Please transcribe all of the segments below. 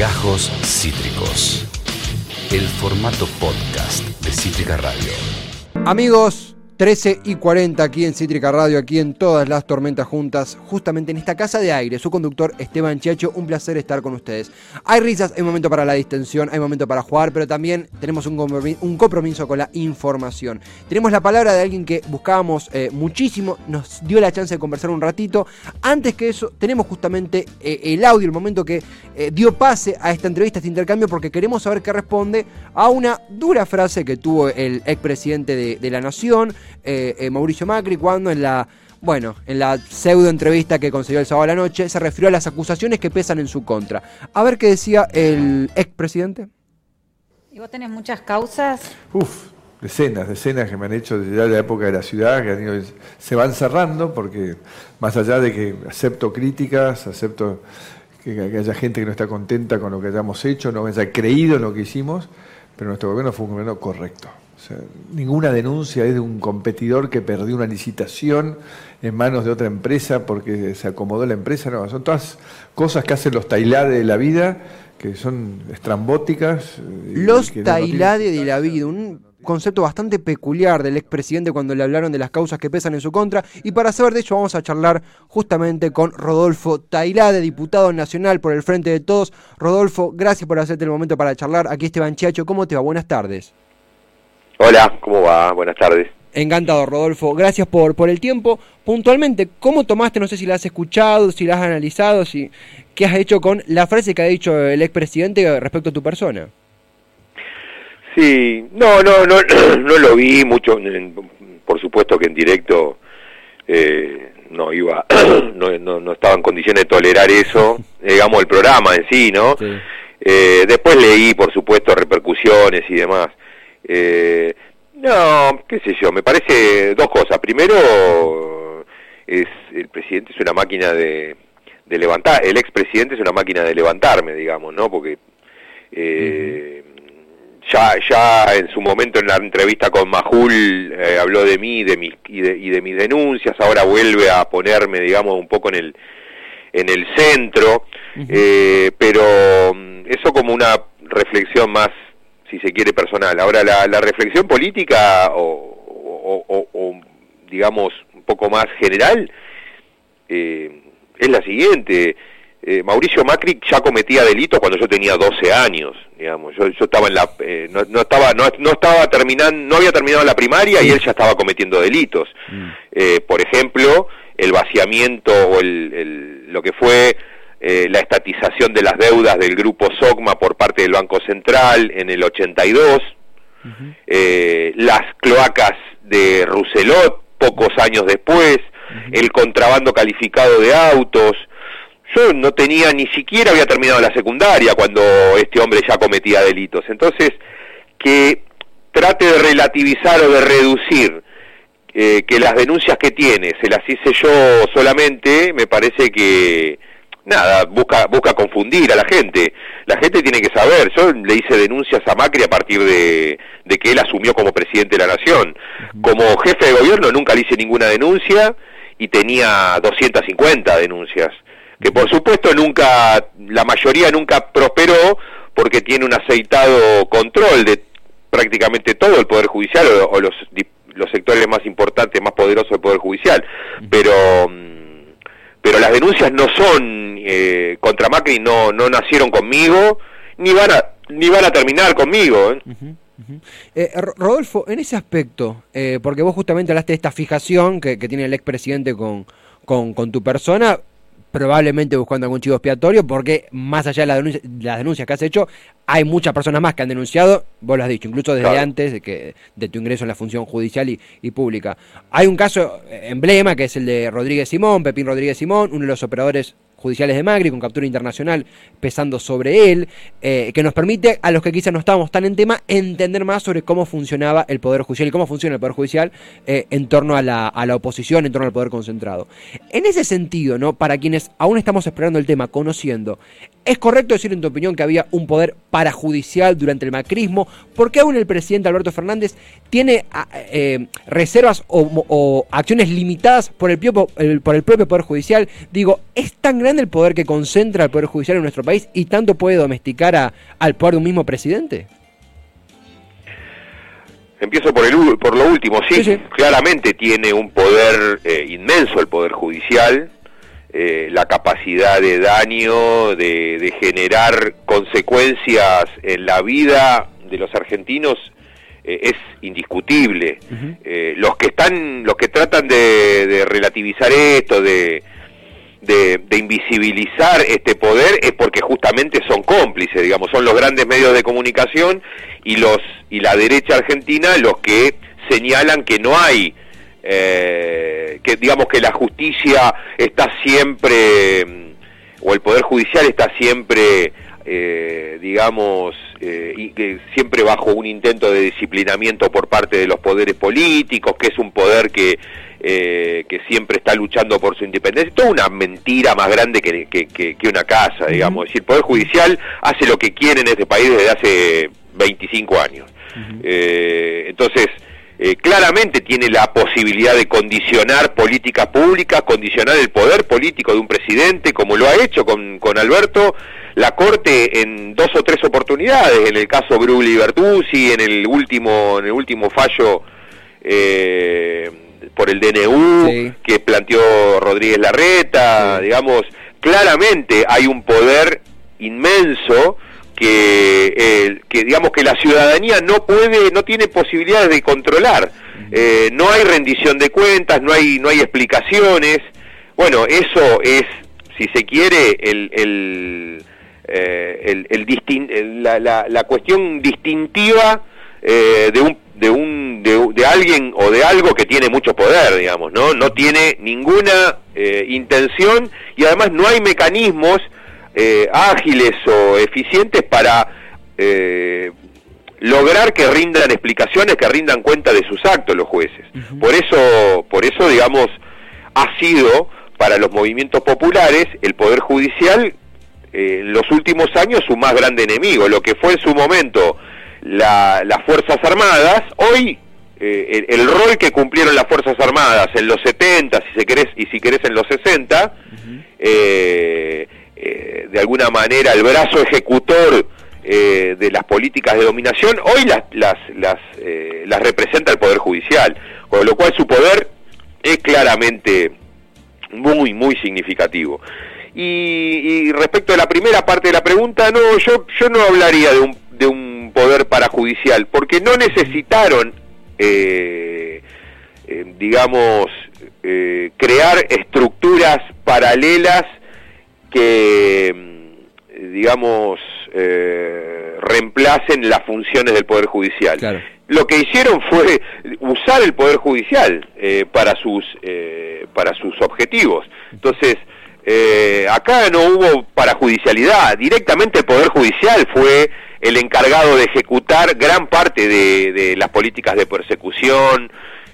Gajos Cítricos. El formato podcast de Cítrica Radio. Amigos, 13 y 40 aquí en Cítrica Radio, aquí en todas las tormentas juntas, justamente en esta casa de aire. Su conductor Esteban Chiacho, un placer estar con ustedes. Hay risas, hay momento para la distensión, hay momento para jugar, pero también tenemos un compromiso, con la información. Tenemos la palabra de alguien que buscábamos eh, muchísimo, nos dio la chance de conversar un ratito. Antes que eso, tenemos justamente eh, el audio, el momento que eh, dio pase a esta entrevista, a este intercambio, porque queremos saber qué responde a una dura frase que tuvo el expresidente de, de la Nación. Eh, eh, Mauricio Macri cuando en la bueno, en la pseudo entrevista que concedió el sábado a la noche, se refirió a las acusaciones que pesan en su contra. A ver qué decía el expresidente. ¿Y vos tenés muchas causas? Uf, decenas, decenas que me han hecho desde la época de la ciudad, que han ido- se van cerrando, porque más allá de que acepto críticas, acepto que, que haya gente que no está contenta con lo que hayamos hecho, no haya creído en lo que hicimos, pero nuestro gobierno fue un gobierno correcto. Sea, ninguna denuncia es de un competidor que perdió una licitación en manos de otra empresa porque se acomodó la empresa. No, son todas cosas que hacen los tailades de la vida que son estrambóticas. eh, Los no- tailades de la vida, un concepto bastante peculiar del expresidente cuando le hablaron de las causas que pesan en su contra. Y para saber de ello vamos a charlar justamente con Rodolfo Tailade, diputado nacional por el Frente de Todos. Rodolfo, gracias por hacerte el momento para charlar. Aquí Esteban Chiacho, ¿cómo te va? Buenas tardes. Hola, ¿cómo va? Buenas tardes. Encantado, Rodolfo. Gracias por, por el tiempo. Puntualmente, ¿cómo tomaste? No sé si la has escuchado, si la has analizado, si qué has hecho con la frase que ha dicho el expresidente respecto a tu persona. Sí, no, no, no, no lo vi mucho. Por supuesto que en directo eh, no iba, no, no, no estaba en condiciones de tolerar eso, digamos el programa en sí, ¿no? Sí. Eh, después leí, por supuesto, repercusiones y demás. Eh, no, qué sé yo, me parece dos cosas. Primero, es el presidente es una máquina de, de levantar, el expresidente es una máquina de levantarme, digamos, ¿no? Porque eh, ya, ya en su momento en la entrevista con Majul eh, habló de mí de mis, y, de, y de mis denuncias, ahora vuelve a ponerme, digamos, un poco en el, en el centro, eh, pero mm, eso como una reflexión más, si se quiere, personal. Ahora, la, la reflexión política o, o- o- o, digamos, un poco más general, eh, es la siguiente. Eh, Mauricio Macri ya cometía delitos cuando yo tenía 12 años, digamos. Yo, yo estaba en la, eh, no, no estaba, no, no estaba terminando, no había terminado la primaria y él ya estaba cometiendo delitos. Eh, por ejemplo, el vaciamiento o el, el- lo que fue eh, la estatización de las deudas del grupo SOCMA por parte del Banco Central en el 82, eh, las cloacas de Rousselot pocos años después, el contrabando calificado de autos. Yo no tenía ni siquiera había terminado la secundaria cuando este hombre ya cometía delitos. Entonces, que trate de relativizar o de reducir eh, que las denuncias que tiene se las hice yo solamente, me parece que nada, busca busca confundir a la gente. La gente tiene que saber, yo le hice denuncias a Macri a partir de, de que él asumió como presidente de la nación. Como jefe de gobierno nunca le hice ninguna denuncia y tenía 250 denuncias, que por supuesto nunca, la mayoría nunca prosperó porque tiene un aceitado control de prácticamente todo el Poder Judicial o, o los, los sectores más importantes, más poderosos del Poder Judicial. Pero, pero las denuncias no son eh, contra Macri, no, no nacieron conmigo, ni van a, ni van a terminar conmigo. ¿eh? Eh, Ro- Rodolfo, en ese aspecto, eh, porque vos justamente hablaste de esta fijación que, que tiene el expresidente con, con, con tu persona, probablemente buscando algún chivo expiatorio, porque más allá de la denuncia- las denuncias que has hecho, hay muchas personas más que han denunciado, vos lo has dicho, incluso desde Claro. antes de, que, de tu ingreso en la función judicial y, y pública. Hay un caso eh, emblema que es el de Rodríguez Simón, Pepín Rodríguez Simón, uno de los operadores judiciales de Macri con captura internacional pesando sobre él, eh, que nos permite a los que quizás no estábamos tan en tema entender más sobre cómo funcionaba el Poder Judicial y cómo funciona el Poder Judicial eh, en torno a la, a la oposición, en torno al Poder Concentrado. En ese sentido, ¿no? para quienes aún estamos explorando el tema, conociendo, ¿Es correcto decir, en tu opinión, que había un poder parajudicial durante el macrismo? ¿Por qué aún el presidente Alberto Fernández tiene ah, eh, reservas o, o, acciones limitadas por el, el, por el propio Poder Judicial? Digo, ¿es tan grande el poder que concentra el Poder Judicial en nuestro país y tanto puede domesticar a, al poder de un mismo presidente? Empiezo por, el, por lo último, sí, sí, sí. claramente tiene un poder eh, inmenso el Poder Judicial, eh, la capacidad de daño, de, de, generar consecuencias en la vida de los argentinos eh, es indiscutible. Uh -huh. eh, los que están, los que tratan de, de relativizar esto, de, de, invisibilizar este poder, es porque justamente son cómplices, digamos, son los grandes medios de comunicación y los y la derecha argentina los que señalan que no hay eh, que digamos que la justicia está siempre, mm, o el Poder Judicial está siempre, eh, digamos, eh, y que siempre bajo un intento de disciplinamiento por parte de los poderes políticos, que es un poder que, eh, que siempre está luchando por su independencia. Toda una mentira más grande que, que, que, que una casa, digamos. Uh -huh. Es decir, el Poder Judicial hace lo que quiere en este país desde hace 25 años. Uh -huh. eh, entonces, eh, claramente tiene la posibilidad de condicionar políticas públicas, condicionar el poder político de un presidente, como lo ha hecho con, con Alberto, la Corte en dos o tres oportunidades, en el caso Brugli y Bertuzzi, en el último, en el último fallo eh, por el DNU sí. que planteó Rodríguez Larreta, sí. digamos, claramente hay un poder inmenso que, eh, que digamos que la ciudadanía no puede, no tiene posibilidades de controlar. Eh, no hay rendición de cuentas, no hay, no hay explicaciones. Bueno, eso es, si se quiere, el, el, eh, la, la, la, cuestión distintiva eh, de un de un de, alguien o de algo que tiene mucho poder, digamos, ¿no? No tiene ninguna intención y además no hay mecanismos eh, ágiles o eficientes para eh, lograr que rindan explicaciones, que rindan cuenta de sus actos los jueces. Uh -huh. Por eso, por eso, digamos, ha sido para los movimientos populares el poder judicial eh, en los últimos años su más grande enemigo. Lo que fue en su momento la, las fuerzas armadas, hoy eh, el, el, rol que cumplieron las fuerzas armadas en los 70, si se querés y si querés en los 60. Uh -huh. eh, eh, de alguna manera el brazo ejecutor eh, de las políticas de dominación, hoy las, las, eh, las representa el Poder Judicial, con lo cual su poder es claramente muy, muy significativo. Y, respecto a la primera parte de la pregunta, no, yo, yo no hablaría de un, de un poder parajudicial, porque no necesitaron, digamos, crear estructuras paralelas que, mm, digamos, eh, reemplacen las funciones del Poder Judicial. Claro. Lo que hicieron fue usar el Poder Judicial eh, para, sus, eh, para sus objetivos. Entonces, eh, acá no hubo parajudicialidad, directamente el Poder Judicial fue el encargado de ejecutar gran parte de, de las políticas de persecución,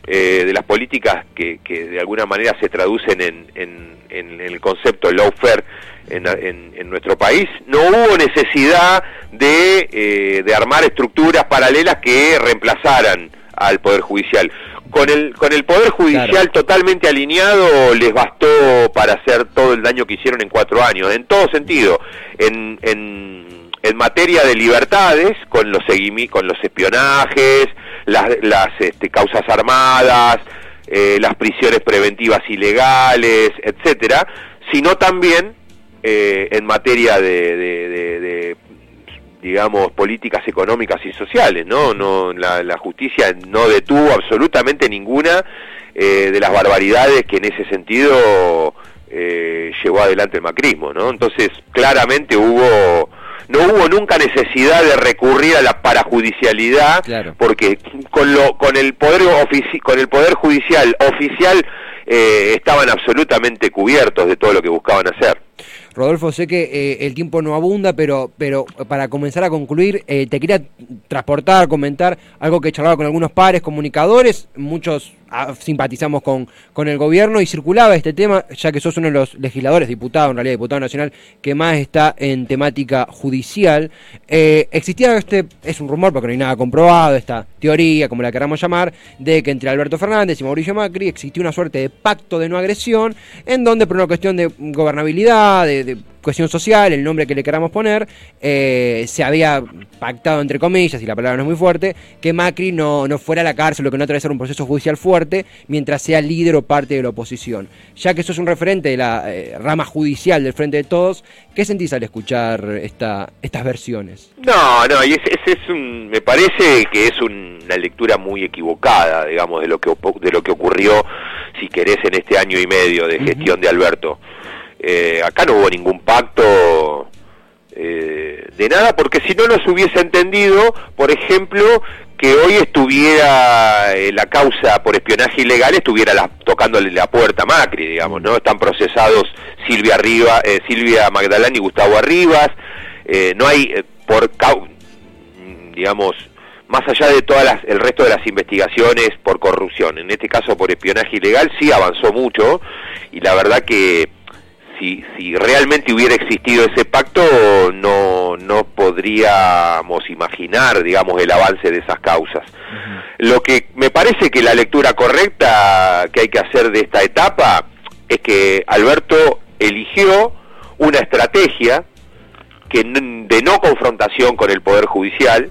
eh, de las políticas que, que, de alguna manera se traducen en, en, en el concepto lawfare en, en, en, nuestro país, no hubo necesidad de, eh, de armar estructuras paralelas que reemplazaran al Poder Judicial. Con el, con el Poder Judicial claro. totalmente alineado les bastó para hacer todo el daño que hicieron en cuatro años, en todo sentido, en, en, en materia de libertades, con los, con los espionajes, las, las este, causas armadas, eh, las prisiones preventivas ilegales, etcétera, sino también eh, en materia de, de, digamos, políticas económicas y sociales, ¿no? no la, la justicia no detuvo absolutamente ninguna eh, de las barbaridades que en ese sentido eh, llevó adelante el macrismo, ¿no? Entonces, claramente hubo no hubo nunca necesidad de recurrir a la parajudicialidad claro. porque con lo con el poder ofici con el poder judicial oficial eh, estaban absolutamente cubiertos de todo lo que buscaban hacer. Rodolfo, sé que eh, el tiempo no abunda, pero, pero para comenzar a concluir, eh, te quería transportar, comentar algo que he charlado con algunos pares, comunicadores, muchos simpatizamos con, con el gobierno y circulaba este tema, ya que sos uno de los legisladores, diputado, en realidad diputado nacional, que más está en temática judicial. Eh, existía este, es un rumor porque no hay nada comprobado, esta teoría, como la queramos llamar, de que entre Alberto Fernández y Mauricio Macri existió una suerte de pacto de no agresión, en donde por una cuestión de gobernabilidad, de cuestión social, el nombre que le queramos poner, eh, se había pactado, entre comillas, y la palabra no es muy fuerte, que Macri no, no fuera a la cárcel o que no atravesara un proceso judicial fuerte mientras sea líder o parte de la oposición. Ya que sos un referente de la eh, rama judicial del Frente de Todos, ¿qué sentís al escuchar esta, estas versiones? No, no, y ese, es un, me parece que es una lectura muy equivocada, digamos, de lo que, de lo que ocurrió, si querés, en este año y medio de gestión de Alberto. Eh, acá no hubo ningún pacto eh, de nada, porque si no nos hubiese entendido, por ejemplo, que hoy estuviera eh, la causa por espionaje ilegal, estuviera la, tocándole la puerta Macri, digamos, ¿no? Están procesados Silvia, Arriba, Silvia Magdalena y Gustavo Arribas, no hay, por digamos, más allá de todas el resto de las investigaciones por corrupción, en este caso por espionaje ilegal, sí avanzó mucho y la verdad que si, si realmente hubiera existido ese pacto, no, no podríamos imaginar, digamos, el avance de esas causas. Lo que me parece que la lectura correcta que hay que hacer de esta etapa es que Alberto eligió una estrategia que de no confrontación con el Poder Judicial,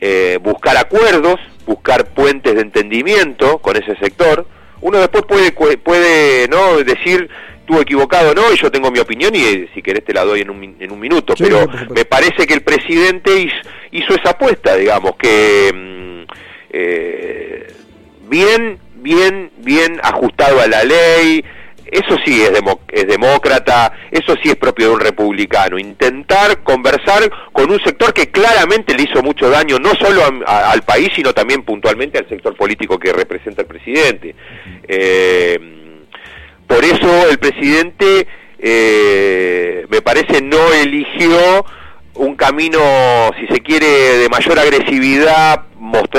eh, buscar acuerdos, buscar puentes de entendimiento con ese sector. Uno después puede, puede no decir estuvo equivocado no, y yo tengo mi opinión y eh, si querés te la doy en un, en un minuto, pero me parece que el presidente hizo, esa apuesta, digamos, que mm, eh, bien, bien, bien ajustado a la ley, eso sí es, es demócrata, eso sí es propio de un republicano, intentar conversar con un sector que claramente le hizo mucho daño, no solo al país, sino también puntualmente al sector político que representa el presidente. Eh, por eso el presidente, eh, me parece, no eligió un camino, si se quiere, de mayor agresividad,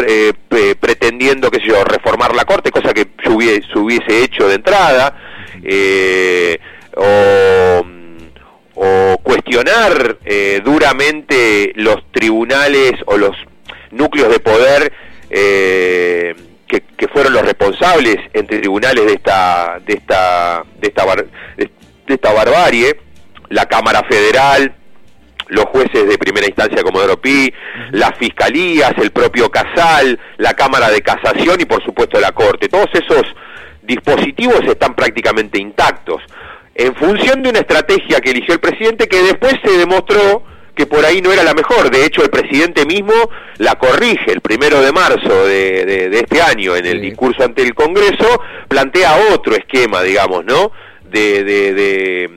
eh, pretendiendo, qué sé yo, reformar la Corte, cosa que yo hubiese, hecho de entrada, eh, o, cuestionar duramente los tribunales o los núcleos de poder que, fueron los responsables entre tribunales de esta de esta de esta de esta barbarie la cámara federal los jueces de primera instancia como Pi, las fiscalías, el propio Casal, la Cámara de Casación y por supuesto la Corte. Todos esos dispositivos están prácticamente intactos en función de una estrategia que eligió el presidente que después se demostró que por ahí no era la mejor. De hecho, el presidente mismo la corrige el primero de marzo de, de, este año en el discurso ante el Congreso, plantea otro esquema, digamos, ¿no? De, de,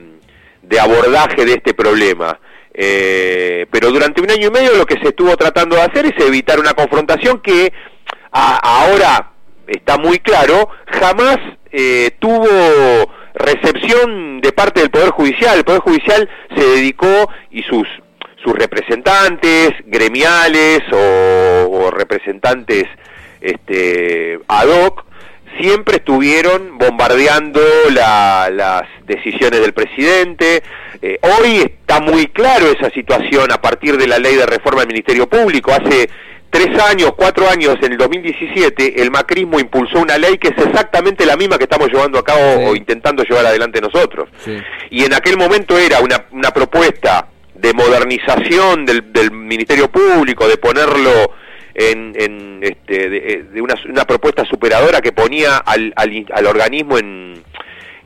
de abordaje de este problema. Eh, pero durante un año y medio lo que se estuvo tratando de hacer es evitar una confrontación que ahora está muy claro, jamás eh, tuvo recepción de parte del Poder Judicial. El Poder Judicial se dedicó y sus sus representantes gremiales o, representantes este, ad hoc siempre estuvieron bombardeando las decisiones del presidente. Eh, hoy está muy claro esa situación a partir de la ley de reforma del Ministerio Público. Hace tres años, cuatro años, en el 2017, el macrismo impulsó una ley que es exactamente la misma que estamos llevando a cabo o intentando llevar adelante nosotros. Y en aquel momento era una, una propuesta de modernización del, del Ministerio Público, de ponerlo en, en este, de, eh, una, una, propuesta superadora que ponía al, al, al organismo en,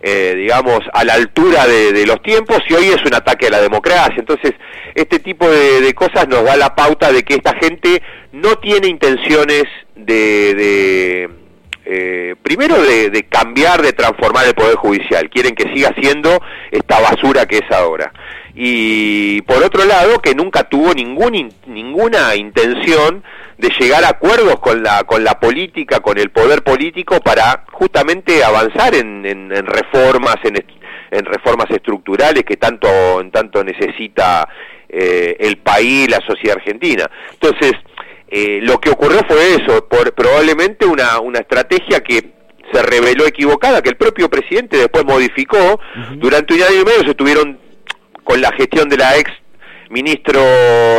eh, digamos, a la altura de, de, los tiempos y hoy es un ataque a la democracia. Entonces, este tipo de, de cosas nos da la pauta de que esta gente no tiene intenciones de, de eh, primero de, de, cambiar, de transformar el Poder Judicial. Quieren que siga siendo esta basura que es ahora y por otro lado que nunca tuvo ningún, ninguna intención de llegar a acuerdos con la, con la política, con el poder político para justamente avanzar en, en, reformas, en, en, reformas estructurales que tanto, en tanto necesita eh, el país, la sociedad argentina. Entonces, eh, lo que ocurrió fue eso, por, probablemente una, una estrategia que se reveló equivocada, que el propio presidente después modificó. Durante un año y medio se tuvieron con la gestión de la ex ministro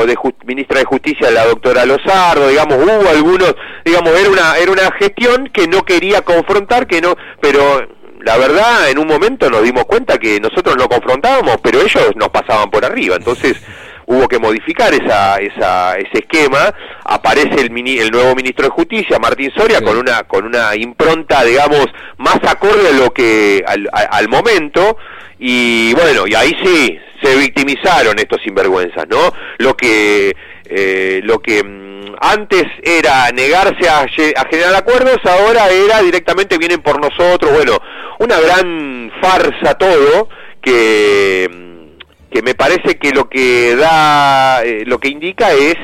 de ministra de Justicia, la doctora Lozardo, digamos, hubo algunos, digamos, era una era una gestión que no quería confrontar, que no, pero la verdad, en un momento nos dimos cuenta que nosotros no confrontábamos, pero ellos nos pasaban por arriba. Entonces hubo que modificar esa, esa, ese esquema. Aparece el, el nuevo ministro de Justicia, Martín Soria, con una con una impronta, digamos, más acorde a lo que al, al momento. Y bueno, y ahí sí se victimizaron estos sinvergüenzas, ¿no? Lo que eh, lo que mm, antes era negarse a, generar acuerdos, ahora era directamente vienen por nosotros, bueno, una gran farsa todo que, mm, que me parece que lo que da, eh, lo que indica es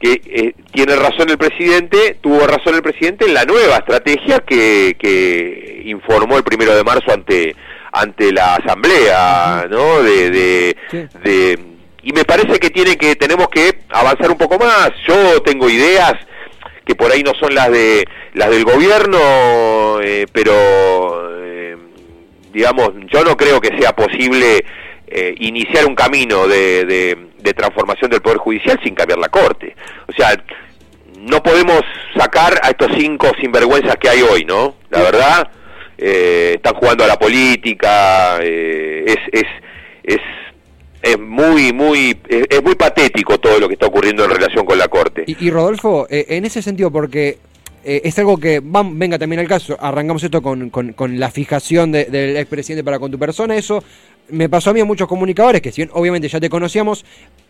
que eh, tiene razón el presidente, tuvo razón el presidente en la nueva estrategia que, que informó el primero de marzo ante ante la asamblea, ¿no? de, de y me parece que tiene que tenemos que avanzar un poco más. Yo tengo ideas que por ahí no son las de las del gobierno, eh, pero eh, digamos, yo no creo que sea posible eh, iniciar un camino de, de, transformación del poder judicial sin cambiar la corte. O sea, no podemos sacar a estos cinco sinvergüenzas que hay hoy, ¿no? La verdad, están jugando a la política, es, es, es es muy, muy, es, muy patético todo lo que está ocurriendo en relación con la Corte. Y, Rodolfo, eh, en ese sentido, porque eh, es algo que, venga también al caso, arrancamos esto con, con, la fijación del expresidente para con tu persona, eso me pasó a mí a muchos comunicadores que si obviamente ya te conocíamos,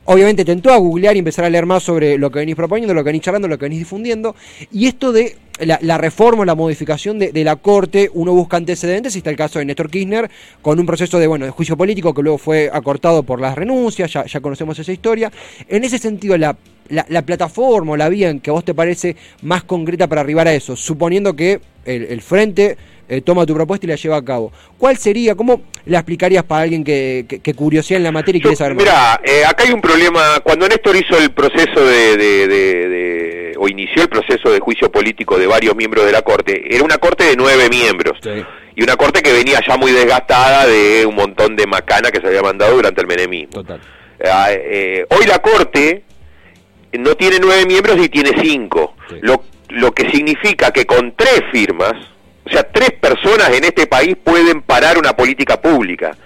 obviamente tentó a googlear y empezar a leer más sobre lo que venís proponiendo, lo que venís charlando, lo que venís difundiendo. Y esto de la, reforma, la modificación de, la Corte, uno busca antecedentes, y está el caso de Néstor Kirchner, con un proceso de, bueno, de juicio político que luego fue acortado por las renuncias, ya, ya conocemos esa historia. En ese sentido, la, la, plataforma o la vía en que a vos te parece más concreta para arribar a eso, suponiendo que el frente eh, toma tu propuesta y la lleva a cabo. ¿Cuál sería, cómo la explicarías para alguien que, que, curiosidad en la materia y quiere saber más? Mira, eh, acá hay un problema. Cuando Néstor hizo el proceso de, o inició el proceso de juicio político de varios miembros de la Corte, era una Corte de nueve miembros. Y una Corte que venía ya muy desgastada de un montón de macana que se había mandado durante el menemismo. Total. Ah, eh, hoy la Corte no tiene nueve miembros y tiene cinco. Lo, lo que significa que con tres firmas, o sea, tres personas en este país pueden parar una política pública,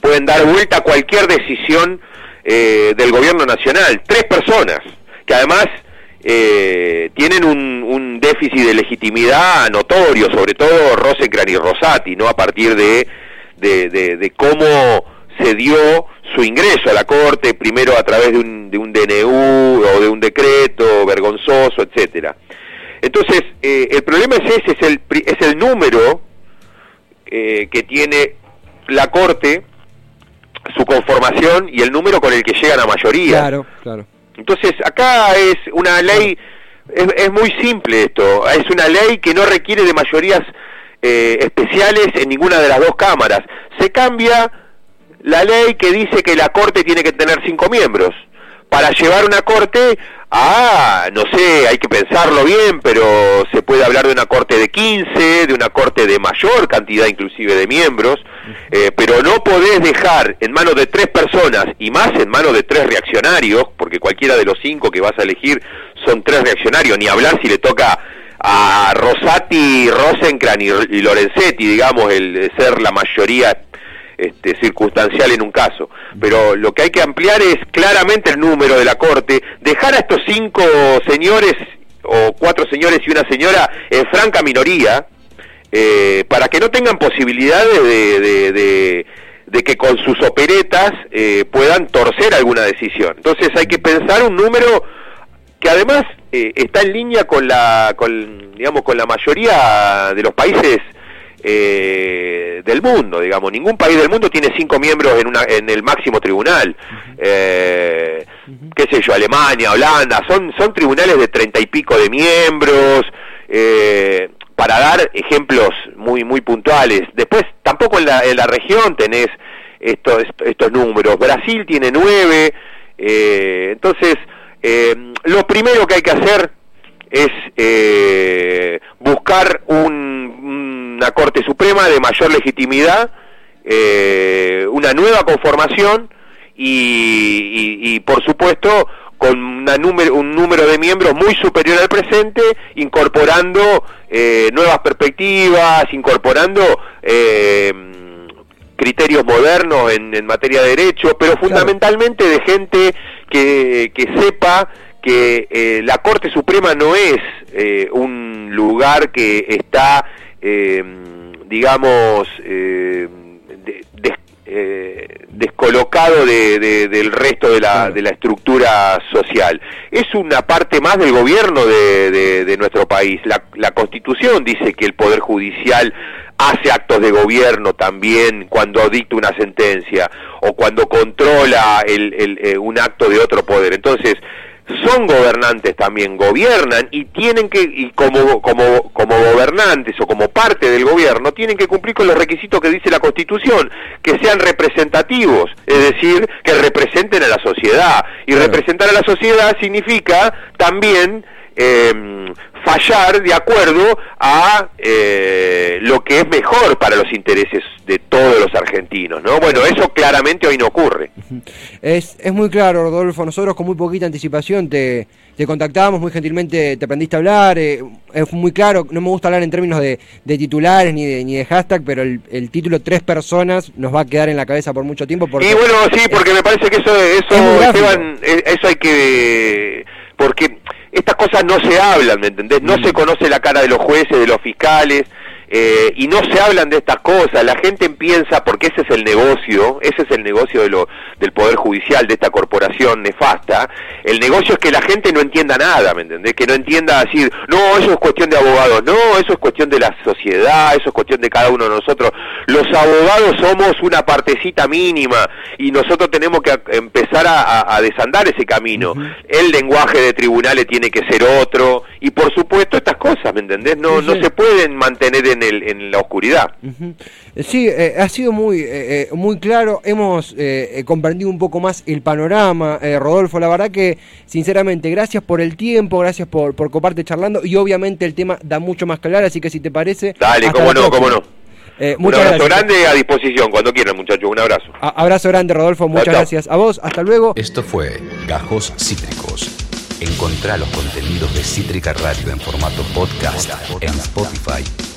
pueden dar vuelta a cualquier decisión eh, del gobierno nacional. Tres personas, que además eh, tienen un, déficit de legitimidad notorio, sobre todo Rosencrantz y Rosati, ¿no? A partir de, de, cómo se dio su ingreso a la Corte, primero a través de un, de un DNU o de un decreto vergonzoso, etcétera. Entonces, eh, el problema es ese, es el, es el número eh, que tiene la Corte, su conformación y el número con el que llegan a mayoría. Claro, claro. Entonces, acá es una ley, es, muy simple esto, es una ley que no requiere de mayorías eh, especiales en ninguna de las dos cámaras. Se cambia la ley que dice que la Corte tiene que tener cinco miembros. Para llevar una corte a, no sé, hay que pensarlo bien, pero se puede hablar de una corte de 15, de una corte de mayor cantidad inclusive de miembros, eh, pero no podés dejar en manos de tres personas y más en manos de tres reaccionarios, porque cualquiera de los cinco que vas a elegir son tres reaccionarios, ni hablar si le toca a Rosati, Rosencrantz y, y Lorenzetti, digamos, el ser la mayoría este, circunstancial en un caso. Pero lo que hay que ampliar es claramente el número de la Corte, dejar a estos cinco señores o cuatro señores y una señora en franca minoría, eh, para que no tengan posibilidades de, que con sus operetas eh, puedan torcer alguna decisión. Entonces hay que pensar un número que además eh, está en línea con la, con, digamos, con la mayoría de los países eh, del mundo, digamos. Ningún país del mundo tiene cinco miembros en, una, en el máximo tribunal. Eh, qué sé yo, Alemania, Holanda, son, son tribunales de treinta y pico de miembros. Eh, para dar ejemplos muy muy puntuales. Después, tampoco en la, en la región tenés estos, estos números. Brasil tiene nueve. Eh, entonces, eh, lo primero que hay que hacer es buscar un una Corte Suprema de mayor legitimidad, eh, una nueva conformación y, y, por supuesto con una número, un número de miembros muy superior al presente, incorporando eh, nuevas perspectivas, incorporando eh, criterios modernos en, materia de derecho, pero fundamentalmente de gente que, que sepa que eh, la Corte Suprema no es eh, un lugar que está, eh, digamos, descolocado del resto de la, de la, estructura social. Es una parte más del gobierno de, nuestro país. La, la Constitución dice que el Poder Judicial hace actos de gobierno también cuando dicta una sentencia o cuando controla el, un acto de otro poder. Entonces, son gobernantes también, gobiernan y tienen que, y como, como, como gobernantes o como parte del gobierno, tienen que cumplir con los requisitos que dice la Constitución, que sean representativos, es decir, que representen a la sociedad. Y representar a la sociedad significa también eh, fallar de acuerdo a eh, lo que es mejor para los intereses de todos los argentinos, ¿no? Bueno, eso claramente hoy no ocurre. Es, es muy claro, Rodolfo, nosotros con muy poquita anticipación te, te contactamos, muy gentilmente te aprendiste a hablar, eh, es muy claro, no me gusta hablar en términos de, de titulares ni de, ni de hashtag, pero el, el, título Tres Personas nos va a quedar en la cabeza por mucho tiempo. Porque y bueno, sí, porque me parece que eso, eso, Esteban, eh, eso hay que... porque estas cosas no se hablan, ¿me entendés? No se conoce la cara de los jueces, de los fiscales, eh, y no se hablan de estas cosas, la gente piensa, porque ese es el negocio, ese es el negocio de lo, del Poder Judicial, de esta corporación nefasta, el negocio es que la gente no entienda nada, ¿me entendés? Que no entienda decir, no, eso es cuestión de abogados, no, eso es cuestión de la sociedad, eso es cuestión de cada uno de nosotros. Los abogados somos una partecita mínima y nosotros tenemos que empezar a, desandar ese camino. El lenguaje de tribunales tiene que ser otro y por supuesto estas cosas, ¿me entendés? No, no se pueden mantener en en, la oscuridad. Sí, eh, ha sido muy, eh, eh, muy claro, hemos comprendido un poco más el panorama, Rodolfo, la verdad que sinceramente gracias por el tiempo, gracias por, por coparte charlando y obviamente el tema da mucho más claro, así que si te parece... Dale, cómo no, cómo no. un abrazo grande a disposición cuando quieran, muchachos. Un abrazo. abrazo grande, Rodolfo. Muchas gracias. A vos, hasta luego. Esto fue Gajos Cítricos. Encontrá los contenidos de Cítrica Radio en formato podcast en Spotify